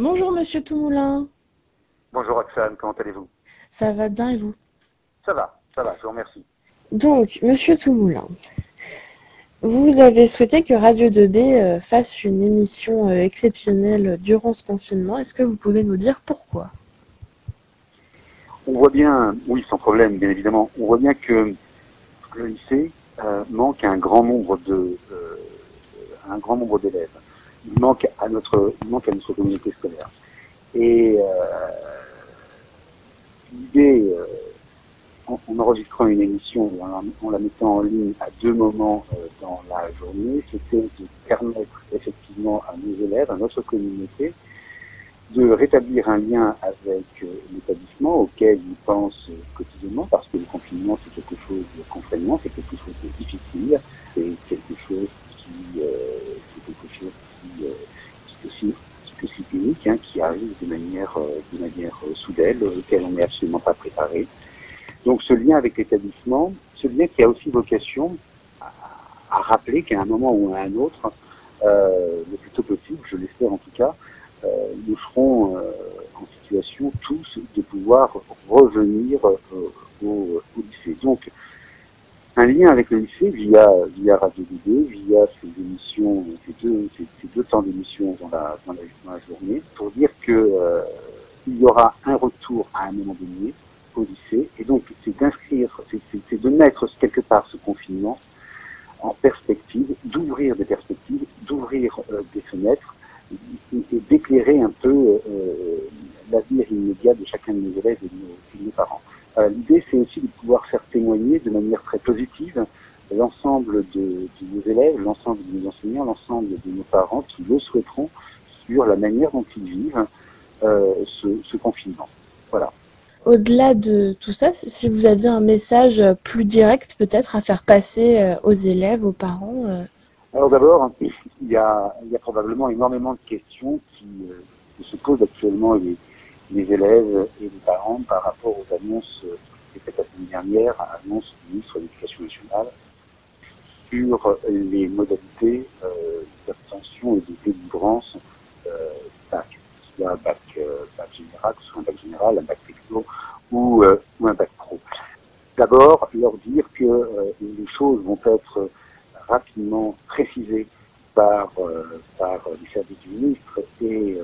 Bonjour Monsieur Toumoulin. Bonjour Roxane, comment allez-vous? Ça va bien et vous? Ça va, ça va, je vous remercie. Donc, Monsieur Toumoulin, vous avez souhaité que Radio 2B euh, fasse une émission euh, exceptionnelle durant ce confinement. Est-ce que vous pouvez nous dire pourquoi? On voit bien, oui, sans problème, bien évidemment, on voit bien que le lycée euh, manque un grand nombre de, un grand nombre d'élèves. Il manque à notre, il manque à notre communauté scolaire. Et l'idée en, enregistrant une émission en, la mettant en ligne à deux moments euh, dans la journée, c'était de permettre effectivement à nos élèves, à notre communauté, de rétablir un lien avec euh, l'établissement auquel ils pensent quotidiennement, parce que le confinement c'est quelque chose de contraignant, c'est quelque chose de difficile, c'est quelque chose qui, euh, quelque chose qui, qui aussi qui hein, qui arrive de manière, de manière soudaine, auquel on n'est absolument pas préparé. Donc ce lien avec l'établissement, ce lien qui a aussi vocation à, rappeler qu'à un moment ou à un autre, euh, le plus tôt possible, je l'espère en tout cas, euh, nous serons euh, en situation tous de pouvoir revenir au, au, lycée. Donc un lien avec le lycée via, via Radio DD, via ces émissions, ces deux, ces, deux temps d'émission dans la, dans, la, journée, pour dire que il y aura un retour à un moment donné, au lycée. Et donc, c'est d'inscrire, c'est de mettre quelque part ce confinement en perspective, d'ouvrir des perspectives, d'ouvrir euh, des fenêtres et, d'éclairer un peu euh, l'avenir immédiat de chacun de nos élèves et de nos, parents. Euh, l'idée, c'est aussi de pouvoir faire témoigner de manière très positive l'ensemble de, nos élèves, l'ensemble de nos enseignants, l'ensemble de nos parents qui le souhaiteront sur la manière dont ils vivent ce, ce confinement. Voilà au-delà de tout ça, si vous aviez un message plus direct peut-être à faire passer euh, aux élèves, aux parents euh? Alors d'abord, il y, a, probablement énormément de questions qui, euh, se posent actuellement les, les, élèves et les parents par rapport aux annonces faites la semaine dernière, annonces du ministre de l'Éducation nationale, sur les modalités d'obtention et de délivrance euh, bac, soit bac, bac général, soit un bac général, un bac ou, euh, ou un bac pro. D'abord, leur dire que euh, les choses vont être rapidement précisées par, euh, par les services du ministre et,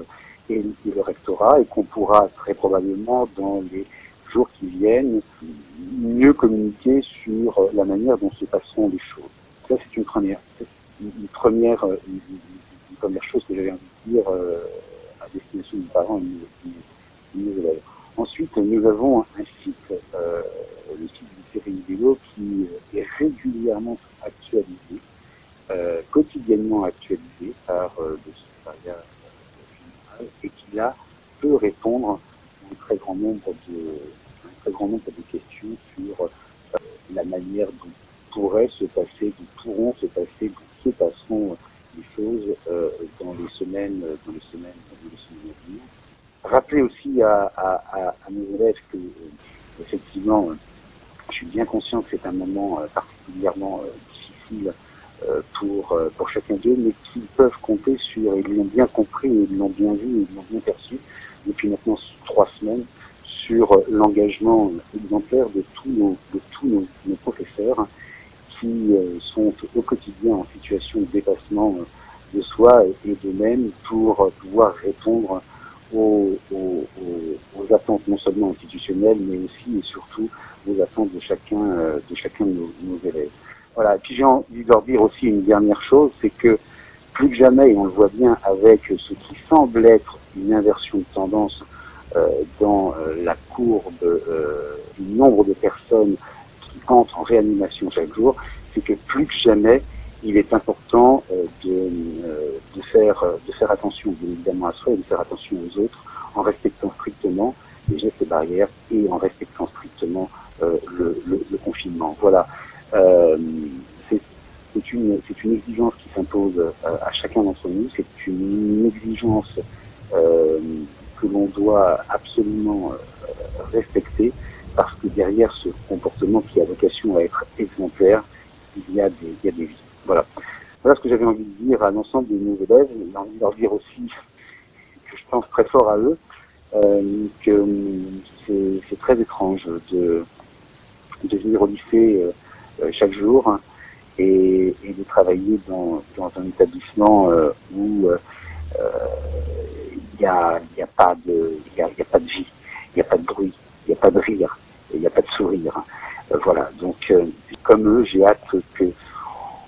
et, le rectorat et qu'on pourra très probablement dans les jours qui viennent mieux communiquer sur la manière dont se passeront les choses. Ça, c'est une première, une première, une, première chose que j'avais envie de dire à destination des parents et des élèves. Ensuite, nous avons un site, euh, le site du série vidéo, qui est régulièrement actualisé, euh, quotidiennement actualisé par euh, le secrétariat et qui là peut répondre à un très grand nombre de, questions sur la manière dont pourrait se passer, dont pourront se passer, dont se passeront les choses dans les semaines, dans les semaines, dans les semaines à venir. Rappeler aussi à, mes élèves que, euh, effectivement, euh, je suis bien conscient que c'est un moment euh, particulièrement difficile pour, pour chacun d'eux, mais qu'ils peuvent compter sur, ils l'ont bien compris, ils l'ont bien vu, ils l'ont bien perçu depuis maintenant trois semaines, sur l'engagement exemplaire de tous nos, de tous nos, nos professeurs qui sont au quotidien en situation de dépassement de soi et de même pour pouvoir répondre aux, attentes non seulement institutionnelles, mais aussi et surtout aux attentes de chacun, euh, de chacun de nos, élèves. Voilà. Et puis j'ai envie de leur dire aussi une dernière chose, c'est que plus que jamais, et on le voit bien avec ce qui semble être une inversion de tendance euh, dans euh, la courbe du nombre de personnes qui entrent en réanimation chaque jour, c'est que plus que jamais, il est important euh, de, euh, de, faire, euh, de faire attention bien évidemment à soi et de faire attention aux autres en respectant strictement les gestes barrières et en respectant strictement le, le, confinement. Voilà. C'est une, une exigence qui s'impose à chacun d'entre nous. C'est une exigence que l'on doit absolument respecter parce que derrière ce comportement qui a vocation à être exemplaire, il y a des, il y a des vies. Voilà. Voilà ce que j'avais envie de dire à l'ensemble de nos élèves. J'ai envie de leur dire aussi que je pense très fort à eux, que c'est très étrange de, de venir au lycée chaque jour et, de travailler dans, un établissement où il n'y a, y a, pas de, y a, pas de vie, il n'y a pas de bruit, il n'y a pas de rire, il n'y a pas de sourire. Euh, voilà, donc euh, comme eux, j'ai hâte que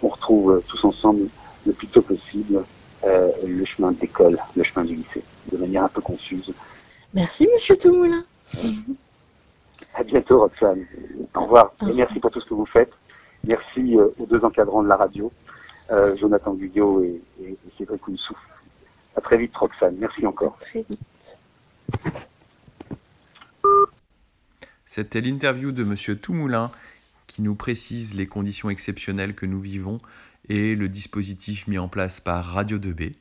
on retrouve tous ensemble le plus tôt possible euh, le chemin de l'école, le chemin du lycée, de manière un peu confuse. Merci, monsieur Toumoulin. À bientôt, Roxane. Au revoir. Et merci pour tout ce que vous faites. Merci aux deux encadrants de la radio, Jonathan Guyot et, et, et Cédric Ounsou. À très vite, Roxane. Merci encore. très vite. C'était l'interview de Monsieur Toumoulin qui nous précise les conditions exceptionnelles que nous vivons et le dispositif mis en place par Radio 2B.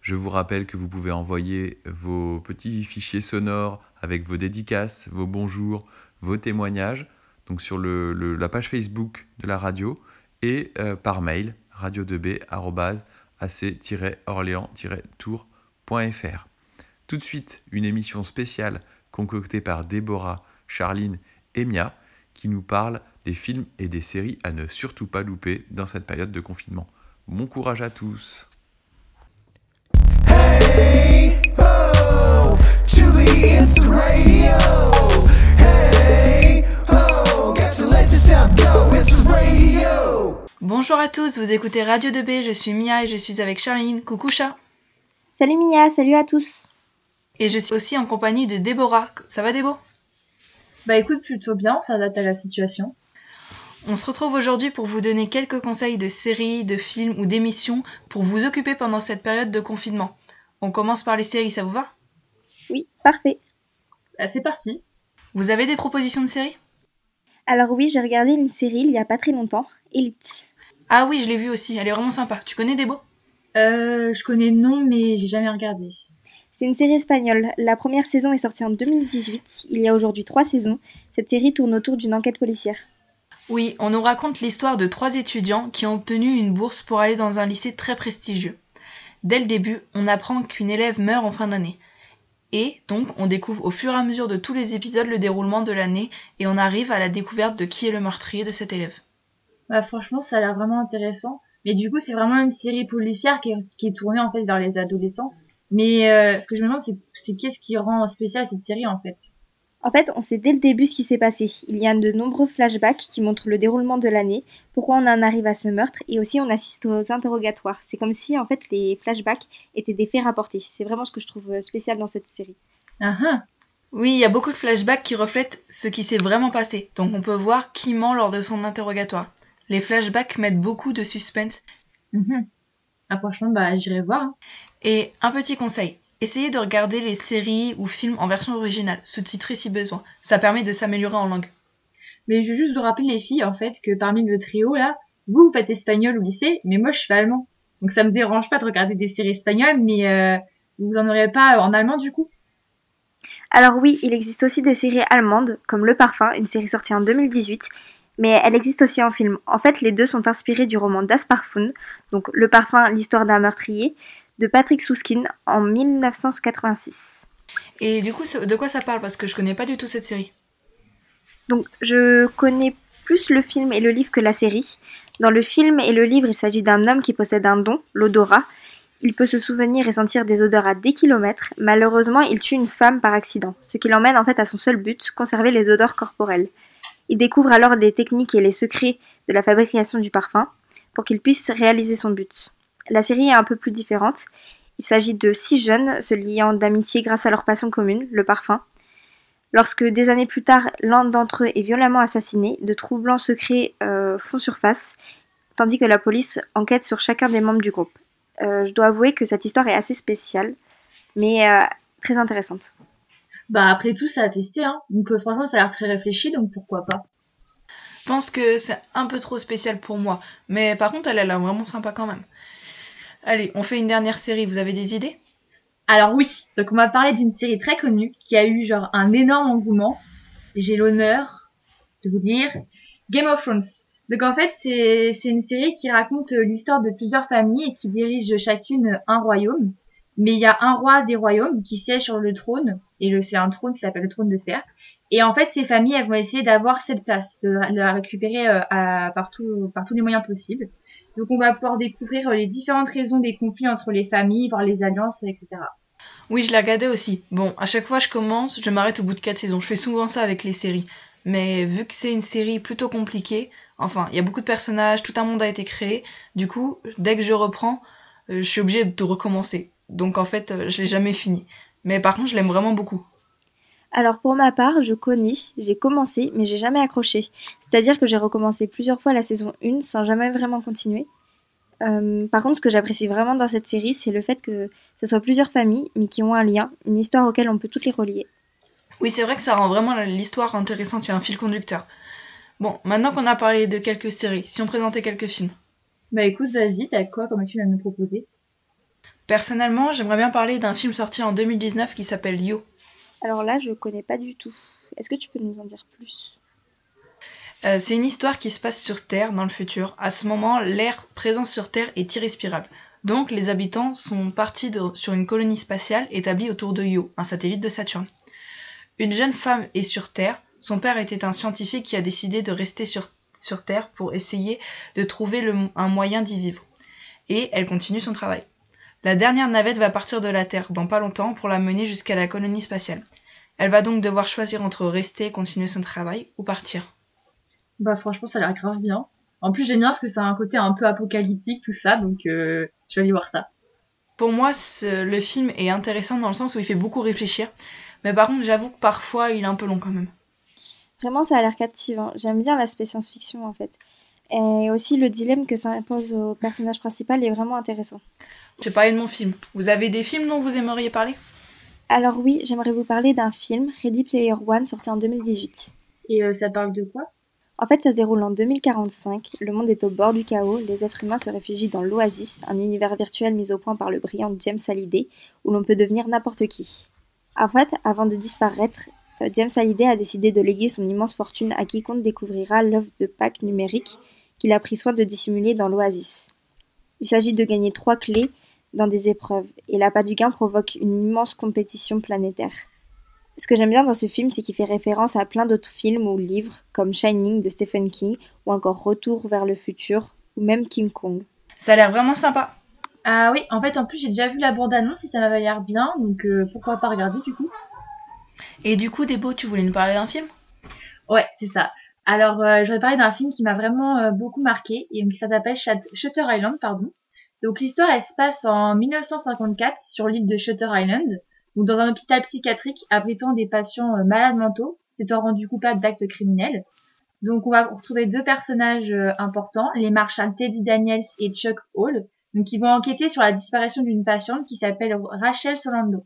Je vous rappelle que vous pouvez envoyer vos petits fichiers sonores avec vos dédicaces, vos bonjours, vos témoignages, donc sur la page Facebook de la radio et euh, par mail radio2b@ac-orléans-tour.fr. Tout de suite, une émission spéciale concoctée par Déborah Charline et Mia, qui nous parlent des films et des séries à ne surtout pas louper dans cette période de confinement. Bon courage à tous à tous, vous écoutez Radio 2B, je suis Mia et je suis avec Charline. Coucou chat Salut Mia, salut à tous Et je suis aussi en compagnie de Déborah. Ça va Débo? Bah écoute, plutôt bien, ça date à la situation. On se retrouve aujourd'hui pour vous donner quelques conseils de séries, de films ou d'émissions pour vous occuper pendant cette période de confinement. On commence par les séries, ça vous va? Oui, parfait. Bah, c'est parti. Vous avez des propositions de séries? Alors oui, j'ai regardé une série il y a pas très longtemps, Elite. Ah oui, je l'ai vue aussi, elle est vraiment sympa. Tu connais Debo Euh, je connais le nom, mais j'ai jamais regardé. C'est une série espagnole. La première saison est sortie en 2018. Il y a aujourd'hui trois saisons. Cette série tourne autour d'une enquête policière. Oui, on nous raconte l'histoire de trois étudiants qui ont obtenu une bourse pour aller dans un lycée très prestigieux. Dès le début, on apprend qu'une élève meurt en fin d'année. Et donc, on découvre au fur et à mesure de tous les épisodes le déroulement de l'année et on arrive à la découverte de qui est le meurtrier de cet élève. Bah franchement, ça a l'air vraiment intéressant. Mais du coup, c'est vraiment une série policière qui est, qui est tournée en fait vers les adolescents. Mais euh, ce que je me demande, c'est qu'est-ce qui rend spécial cette série en fait? En fait, on sait dès le début ce qui s'est passé. Il y a de nombreux flashbacks qui montrent le déroulement de l'année, pourquoi on en arrive à ce meurtre, et aussi on assiste aux interrogatoires. C'est comme si en fait les flashbacks étaient des faits rapportés. C'est vraiment ce que je trouve spécial dans cette série. Ah ah oui, il y a beaucoup de flashbacks qui reflètent ce qui s'est vraiment passé, donc on peut voir qui ment lors de son interrogatoire. Les flashbacks mettent beaucoup de suspense. Mm Ah franchement, bah j'irai voir. Hein. Et un petit conseil, essayez de regarder les séries ou films en version originale, sous-titrés si besoin. Ça permet de s'améliorer en langue. Mais je veux juste vous rappeler les filles en fait que parmi le trio là, vous vous faites espagnol au lycée, mais moi je fais allemand. Donc ça me dérange pas de regarder des séries espagnoles, mais euh, vous en aurez pas en allemand du coup? Alors oui, il existe aussi des séries allemandes, comme Le Parfum, une série sortie en 2018, mais elle existe aussi en film. En fait, les deux sont inspirés du roman Das Parfum, donc Le Parfum, l'histoire d'un meurtrier, de Patrick Souskin en 1986. Et du coup, de quoi ça parle? Parce que je connais pas du tout cette série. Donc, je connais plus le film et le livre que la série. Dans le film et le livre, il s'agit d'un homme qui possède un don, l'odorat. Il peut se souvenir et sentir des odeurs à des kilomètres. Malheureusement, il tue une femme par accident, ce qui l'emmène en fait à son seul but, conserver les odeurs corporelles. Il découvre alors les techniques et les secrets de la fabrication du parfum pour qu'il puisse réaliser son but. La série est un peu plus différente. Il s'agit de six jeunes se liant d'amitié grâce à leur passion commune, le parfum. Lorsque des années plus tard, l'un d'entre eux est violemment assassiné, de troublants secrets euh, font surface, tandis que la police enquête sur chacun des membres du groupe. Euh, je dois avouer que cette histoire est assez spéciale, mais euh, très intéressante. Bah après tout, ça a testé, hein. Donc franchement, ça a l'air très réfléchi, donc pourquoi pas. Je pense que c'est un peu trop spécial pour moi, mais par contre, elle a l'air vraiment sympa quand même. Allez, on fait une dernière série, vous avez des idées? Alors oui, donc on va parler d'une série très connue qui a eu genre un énorme engouement. J'ai l'honneur de vous dire Game of Thrones. Donc en fait, c'est une série qui raconte l'histoire de plusieurs familles et qui dirigent chacune un royaume. mais il y a un roi des royaumes qui siège sur le trône, et c'est un trône qui s'appelle le trône de fer. Et en fait, ces familles, elles vont essayer d'avoir cette place, de, la récupérer euh, par, tous les moyens possibles. Donc on va pouvoir découvrir les différentes raisons des conflits entre les familles, voir les alliances, etc. Oui, je l'ai regardé aussi. Bon, à chaque fois je commence, je m'arrête au bout de 4 saisons. Je fais souvent ça avec les séries. Mais vu que c'est une série plutôt compliquée, enfin, il y a beaucoup de personnages, tout un monde a été créé, du coup, dès que je reprends, euh, je suis obligée de recommencer. Donc en fait, euh, je l'ai jamais fini. Mais par contre, je l'aime vraiment beaucoup. Alors pour ma part, je connais, j'ai commencé, mais j'ai jamais accroché. C'est-à-dire que j'ai recommencé plusieurs fois la saison 1 sans jamais vraiment continuer. Euh, par contre, ce que j'apprécie vraiment dans cette série, c'est le fait que ce soit plusieurs familles, mais qui ont un lien, une histoire auquel on peut toutes les relier. Oui, c'est vrai que ça rend vraiment l'histoire intéressante, il y a un fil conducteur. Bon, maintenant qu'on a parlé de quelques séries, si on présentait quelques films. Bah écoute, vas-y, t'as quoi comme film à nous proposer? Personnellement, j'aimerais bien parler d'un film sorti en 2019 qui s'appelle Yo. Alors là, je connais pas du tout. Est-ce que tu peux nous en dire plus? Euh, c'est une histoire qui se passe sur Terre dans le futur. À ce moment, l'air présent sur Terre est irrespirable. Donc les habitants sont partis sur une colonie spatiale établie autour de Io, un satellite de Saturne. Une jeune femme est sur Terre. Son père était un scientifique qui a décidé de rester sur, sur Terre pour essayer de trouver un moyen d'y vivre. Et elle continue son travail. La dernière navette va partir de la Terre dans pas longtemps pour la mener jusqu'à la colonie spatiale. Elle va donc devoir choisir entre rester et continuer son travail ou partir. Bah franchement, ça a l'air grave bien. En plus, j'aime bien parce que ça a un côté un peu apocalyptique, tout ça, donc euh, je vais aller voir ça. Pour moi, le film est intéressant dans le sens où il fait beaucoup réfléchir. Mais par contre, j'avoue que parfois, il est un peu long quand même. Vraiment, ça a l'air captivant. J'aime bien l'aspect science-fiction en fait. Et aussi, le dilemme que ça impose au personnage principal est vraiment intéressant. J'ai parlé de mon film. Vous avez des films dont vous aimeriez parler? Alors oui, j'aimerais vous parler d'un film, Ready Player One, sorti en 2018. Et euh, ça parle de quoi? En fait, ça se déroule en 2045, le monde est au bord du chaos, les êtres humains se réfugient dans l'Oasis, un univers virtuel mis au point par le brillant James Hallyday, où l'on peut devenir n'importe qui. En fait, avant de disparaître, euh, James Hallyday a décidé de léguer son immense fortune à quiconque découvrira l'œuvre de Pâques numérique qu'il a pris soin de dissimuler dans l'Oasis. Il s'agit de gagner trois clés dans des épreuves, et l'appât du gain provoque une immense compétition planétaire. Ce que j'aime bien dans ce film, c'est qu'il fait référence à plein d'autres films ou livres, comme Shining de Stephen King, ou encore Retour vers le futur, ou même King Kong. Ça a l'air vraiment sympa. Ah oui, en fait, en plus, j'ai déjà vu la bande-annonce et ça m'avait l'air bien, donc euh, pourquoi pas regarder du coup. Et du coup, Debo, tu voulais nous parler d'un film? Ouais, c'est ça. Alors, euh, j'aurais parlé d'un film qui m'a vraiment euh, beaucoup marqué, et qui s'appelle Shutter Island, pardon. Donc l'histoire, elle se passe en 1954 sur l'île de Shutter Island dans un hôpital psychiatrique abritant des patients euh, malades mentaux, s'étant rendu coupable d'actes criminels. Donc on va retrouver deux personnages euh, importants, les marshals Teddy Daniels et Chuck Hall, donc qui vont enquêter sur la disparition d'une patiente qui s'appelle Rachel Solando.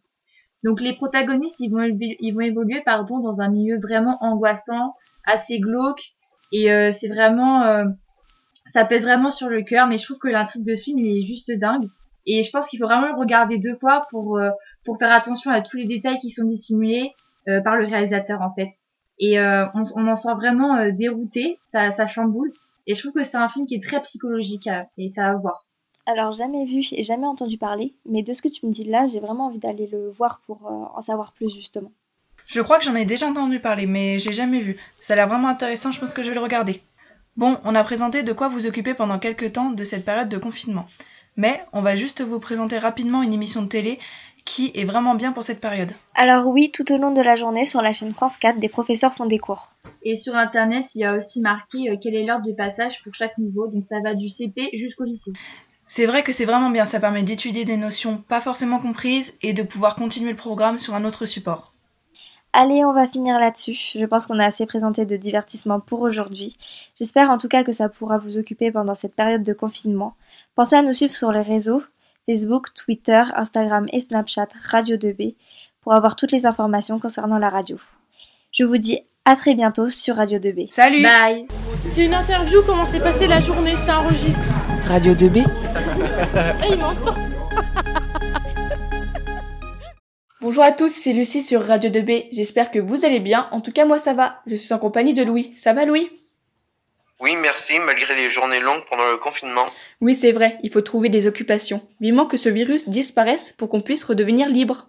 Donc les protagonistes, ils vont, ils vont évoluer pardon, dans un milieu vraiment angoissant, assez glauque, et euh, c'est vraiment... ça pèse vraiment sur le cœur, mais je trouve que l'intrigue de ce film, il est juste dingue. Et je pense qu'il faut vraiment le regarder deux fois pour, euh, pour faire attention à tous les détails qui sont dissimulés euh, par le réalisateur en fait. Et euh, on, on, en sort vraiment dérouté, ça, ça chamboule. Et je trouve que c'est un film qui est très psychologique et ça va voir. Alors jamais vu et jamais entendu parler, mais de ce que tu me dis là, j'ai vraiment envie d'aller le voir pour en savoir plus justement. Je crois que j'en ai déjà entendu parler, mais j'ai jamais vu. Ça a l'air vraiment intéressant, je pense que je vais le regarder. Bon, on a présenté de quoi vous occuper pendant quelques temps de cette période de confinement mais on va juste vous présenter rapidement une émission de télé qui est vraiment bien pour cette période. Alors oui, tout au long de la journée, sur la chaîne France 4, des professeurs font des cours. Et sur Internet, il y a aussi marqué euh, quel est l'ordre de passage pour chaque niveau, donc ça va du CP jusqu'au lycée. C'est vrai que c'est vraiment bien, ça permet d'étudier des notions pas forcément comprises et de pouvoir continuer le programme sur un autre support. Allez, on va finir là-dessus. Je pense qu'on a assez présenté de divertissement pour aujourd'hui. J'espère en tout cas que ça pourra vous occuper pendant cette période de confinement. Pensez à nous suivre sur les réseaux Facebook, Twitter, Instagram et Snapchat Radio 2B pour avoir toutes les informations concernant la radio. Je vous dis à très bientôt sur Radio 2B. Salut Bye C'est une interview, comment s'est passée la journée, ça enregistre. Radio 2B Eh, il m'entend Bonjour à tous, c'est Lucie sur Radio 2B. J'espère que vous allez bien. En tout cas, moi ça va. Je suis en compagnie de Louis. Ça va, Louis? Oui, merci, malgré les journées longues pendant le confinement. Oui, c'est vrai, il faut trouver des occupations. Vivement que ce virus disparaisse pour qu'on puisse redevenir libre.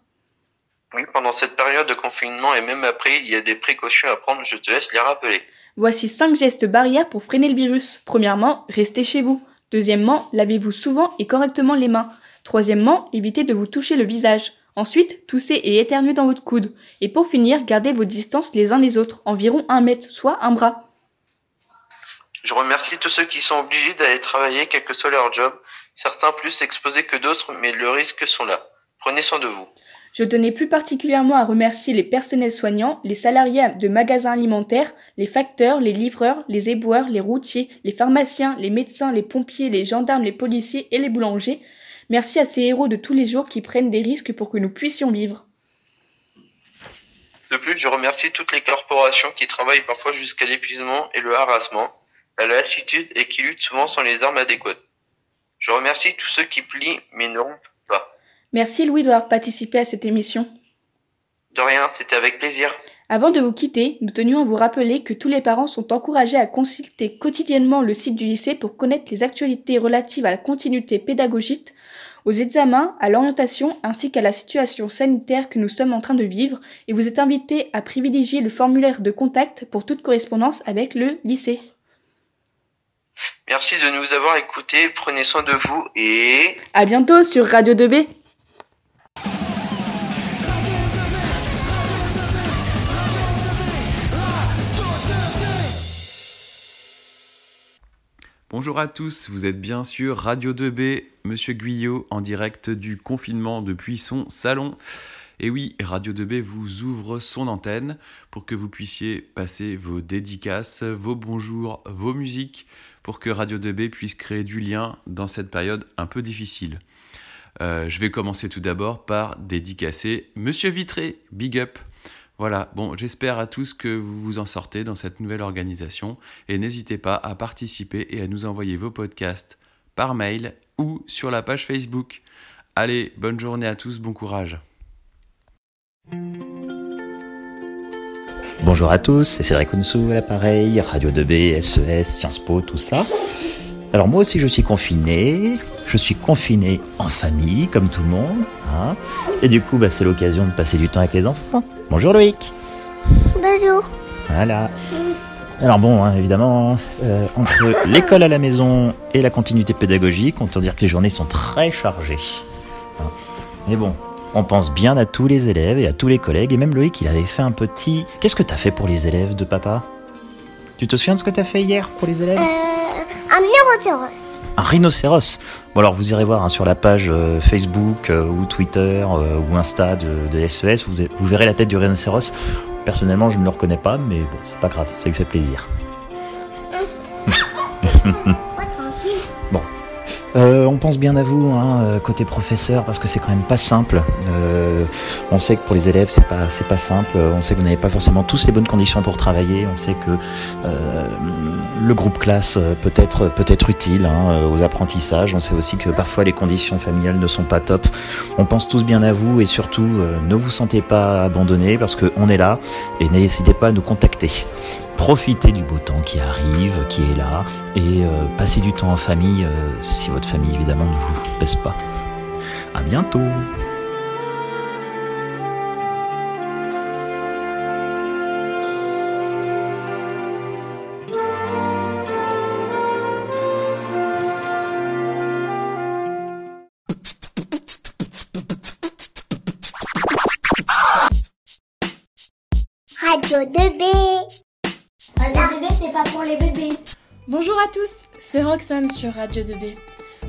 Oui, pendant cette période de confinement et même après, il y a des précautions à prendre, je te laisse les rappeler. Voici 5 gestes barrières pour freiner le virus. Premièrement, restez chez vous. Deuxièmement, lavez-vous souvent et correctement les mains. Troisièmement, évitez de vous toucher le visage. Ensuite, toussez et éternuez dans votre coude. Et pour finir, gardez vos distances les uns les autres, environ un mètre, soit un bras. Je remercie tous ceux qui sont obligés d'aller travailler, quel que soit leur job. Certains plus exposés que d'autres, mais le risque sont là. Prenez soin de vous. Je tenais plus particulièrement à remercier les personnels soignants, les salariés de magasins alimentaires, les facteurs, les livreurs, les éboueurs, les routiers, les pharmaciens, les médecins, les pompiers, les gendarmes, les policiers et les boulangers. Merci à ces héros de tous les jours qui prennent des risques pour que nous puissions vivre. De plus, je remercie toutes les corporations qui travaillent parfois jusqu'à l'épuisement et le harassement, la lassitude et qui luttent souvent sans les armes adéquates. Je remercie tous ceux qui plient mais ne rompent pas. Merci Louis d'avoir participé à cette émission. De rien, c'était avec plaisir. Avant de vous quitter, nous tenions à vous rappeler que tous les parents sont encouragés à consulter quotidiennement le site du lycée pour connaître les actualités relatives à la continuité pédagogique, aux examens, à l'orientation ainsi qu'à la situation sanitaire que nous sommes en train de vivre et vous êtes invités à privilégier le formulaire de contact pour toute correspondance avec le lycée. Merci de nous avoir écoutés, prenez soin de vous et... À bientôt sur Radio 2B. Bonjour à tous, vous êtes bien sûr Radio 2B, Monsieur Guyot en direct du confinement depuis son salon. Et oui, Radio 2B vous ouvre son antenne pour que vous puissiez passer vos dédicaces, vos bonjours, vos musiques, pour que Radio 2B puisse créer du lien dans cette période un peu difficile. Euh, je vais commencer tout d'abord par dédicacer Monsieur Vitré, big up. Voilà, bon, j'espère à tous que vous vous en sortez dans cette nouvelle organisation et n'hésitez pas à participer et à nous envoyer vos podcasts par mail ou sur la page Facebook. Allez, bonne journée à tous, bon courage. Bonjour à tous, c'est Cédric Onsou à l'appareil, Radio 2B, SES, Sciences Po, tout ça. Alors moi aussi je suis confiné, je suis confiné en famille comme tout le monde, hein. et du coup bah, c'est l'occasion de passer du temps avec les enfants. Bonjour Loïc. Bonjour. Voilà. Alors bon, hein, évidemment, euh, entre l'école à la maison et la continuité pédagogique, on peut dire que les journées sont très chargées. Hein. Mais bon, on pense bien à tous les élèves et à tous les collègues, et même Loïc, il avait fait un petit... Qu'est-ce que t'as fait pour les élèves de papa? Tu te souviens de ce que t'as fait hier pour les élèves? Euh, Un rhinocéros. Un rhinocéros Bon alors vous irez voir hein, sur la page euh, Facebook euh, ou Twitter euh, ou Insta de, de SES, vous, vous, verrez la tête du rhinocéros. Personnellement je ne le reconnais pas, mais bon c'est pas grave, ça lui fait plaisir. Euh, on pense bien à vous, hein, côté professeur, parce que c'est quand même pas simple. Euh, on sait que pour les élèves, c'est pas, c'est pas simple. On sait que vous n'avez pas forcément tous les bonnes conditions pour travailler. On sait que euh, le groupe classe peut être, peut être utile hein, aux apprentissages. On sait aussi que parfois les conditions familiales ne sont pas top. On pense tous bien à vous et surtout, ne vous sentez pas abandonnés parce qu'on est là et n'hésitez pas à nous contacter. Profitez du beau temps qui arrive, qui est là, et euh, passez du temps en famille, euh, si votre famille évidemment ne vous pèse pas. À bientôt Radio 2B. Bonjour à tous, c'est Roxane sur Radio 2B.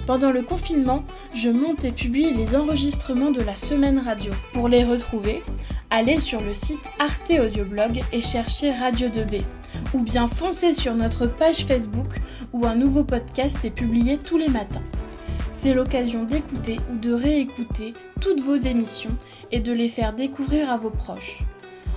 Pendant le confinement, je monte et publie les enregistrements de la semaine radio. Pour les retrouver, allez sur le site Arte Audioblog et cherchez Radio 2B. Ou bien foncez sur notre page Facebook où un nouveau podcast est publié tous les matins. C'est l'occasion d'écouter ou de réécouter toutes vos émissions et de les faire découvrir à vos proches.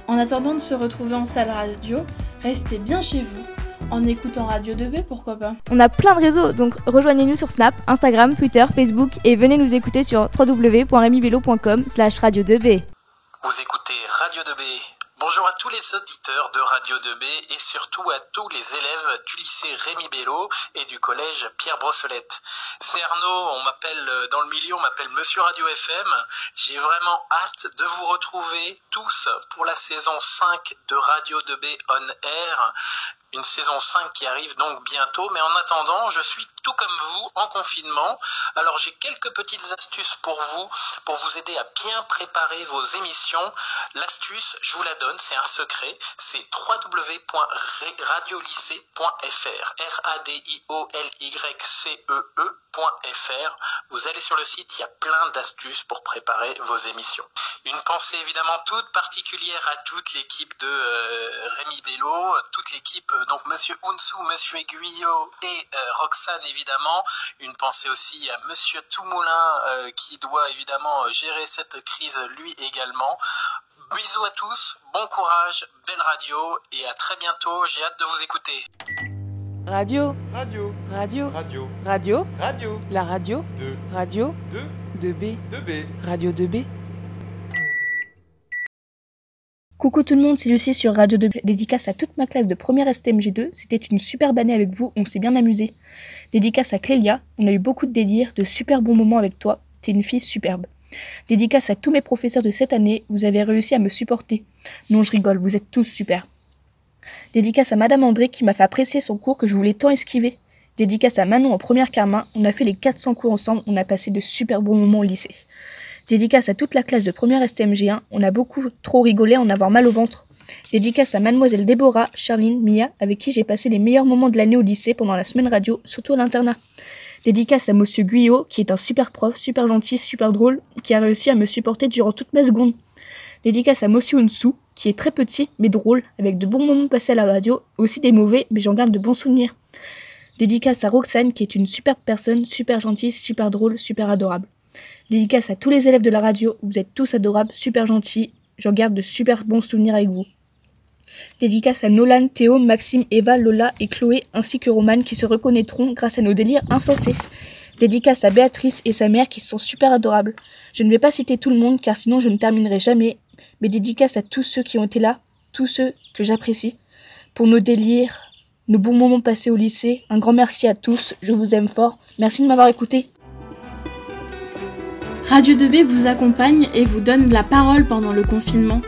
En attendant de se retrouver en salle radio, restez bien chez vous en écoutant Radio 2B, pourquoi pas On a plein de réseaux, donc rejoignez-nous sur Snap, Instagram, Twitter, Facebook et venez nous écouter sur www.remibello.com slash radio 2B. Vous écoutez Radio 2B, Bonjour à tous les auditeurs de Radio 2B et surtout à tous les élèves du lycée Rémi Bello et du collège Pierre Brossolette. C'est Arnaud, on m'appelle dans le milieu, on m'appelle Monsieur Radio FM. J'ai vraiment hâte de vous retrouver tous pour la saison 5 de Radio 2B On Air une saison 5 qui arrive donc bientôt. Mais en attendant, je suis tout comme vous en confinement. Alors j'ai quelques petites astuces pour vous, pour vous aider à bien préparer vos émissions. L'astuce, je vous la donne, c'est un secret, c'est www.radiolycée.fr. R-A-D-I-O-L-Y-C-E-E.fr. Vous allez sur le site, il y a plein d'astuces pour préparer vos émissions. Une pensée évidemment toute particulière à toute l'équipe de euh, Rémi Bello, toute l'équipe donc Monsieur Unsou, Monsieur Aiguillot et euh, Roxane évidemment. Une pensée aussi à Monsieur Toumoulin euh, qui doit évidemment euh, gérer cette crise lui également. Bisous à tous, bon courage, belle radio et à très bientôt. J'ai hâte de vous écouter. Radio. Radio. Radio. Radio. Radio. Radio. La radio. De. Radio. De. 2B. 2B. Radio 2B. Coucou tout le monde, c'est Lucie sur Radio 2 Dédicace à toute ma classe de première STMG2. C'était une superbe année avec vous, on s'est bien amusé. Dédicace à Clélia, on a eu beaucoup de délire, de super bons moments avec toi. T'es une fille superbe. Dédicace à tous mes professeurs de cette année, vous avez réussi à me supporter. Non, je rigole, vous êtes tous super. Dédicace à Madame André qui m'a fait apprécier son cours que je voulais tant esquiver. Dédicace à Manon en première Carmin, on a fait les 400 cours ensemble, on a passé de super bons moments au lycée. Dédicace à toute la classe de première STMG1, on a beaucoup trop rigolé en avoir mal au ventre. Dédicace à mademoiselle Déborah, Charline, Mia, avec qui j'ai passé les meilleurs moments de l'année au lycée pendant la semaine radio, surtout à l'internat. Dédicace à monsieur Guyot, qui est un super prof, super gentil, super drôle, qui a réussi à me supporter durant toute ma seconde. Dédicace à monsieur Unsou, qui est très petit mais drôle, avec de bons moments passés à la radio, aussi des mauvais, mais j'en garde de bons souvenirs. Dédicace à Roxane, qui est une super personne, super gentille, super drôle, super adorable. Dédicace à tous les élèves de la radio, vous êtes tous adorables, super gentils, j'en garde de super bons souvenirs avec vous. Dédicace à Nolan, Théo, Maxime, Eva, Lola et Chloé, ainsi que Romane qui se reconnaîtront grâce à nos délires insensés. Dédicace à Béatrice et sa mère qui sont super adorables. Je ne vais pas citer tout le monde car sinon je ne terminerai jamais, mais dédicace à tous ceux qui ont été là, tous ceux que j'apprécie, pour nos délires, nos bons moments passés au lycée. Un grand merci à tous, je vous aime fort. Merci de m'avoir écouté. Radio 2B vous accompagne et vous donne la parole pendant le confinement.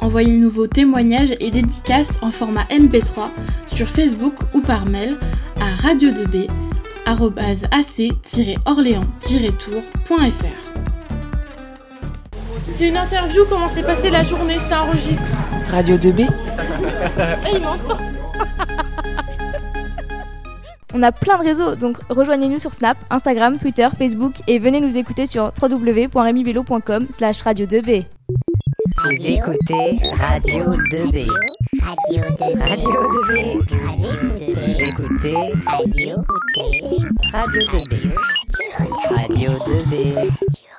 Envoyez-nous vos témoignages et dédicaces en format MP3 sur Facebook ou par mail à radio2b.ac-orléans-tour.fr. C'est une interview, comment s'est passée la journée, ça enregistre. Radio 2B. Eh, il m'entend. On a plein de réseaux, donc rejoignez-nous sur Snap, Instagram, Twitter, Facebook et venez nous écouter sur www.remibello.com slash radio 2b. Vous écoutez Radio 2B. Radio 2B. Radio 2B. Vous écoutez Radio 2B. Radio 2B. Radio 2B.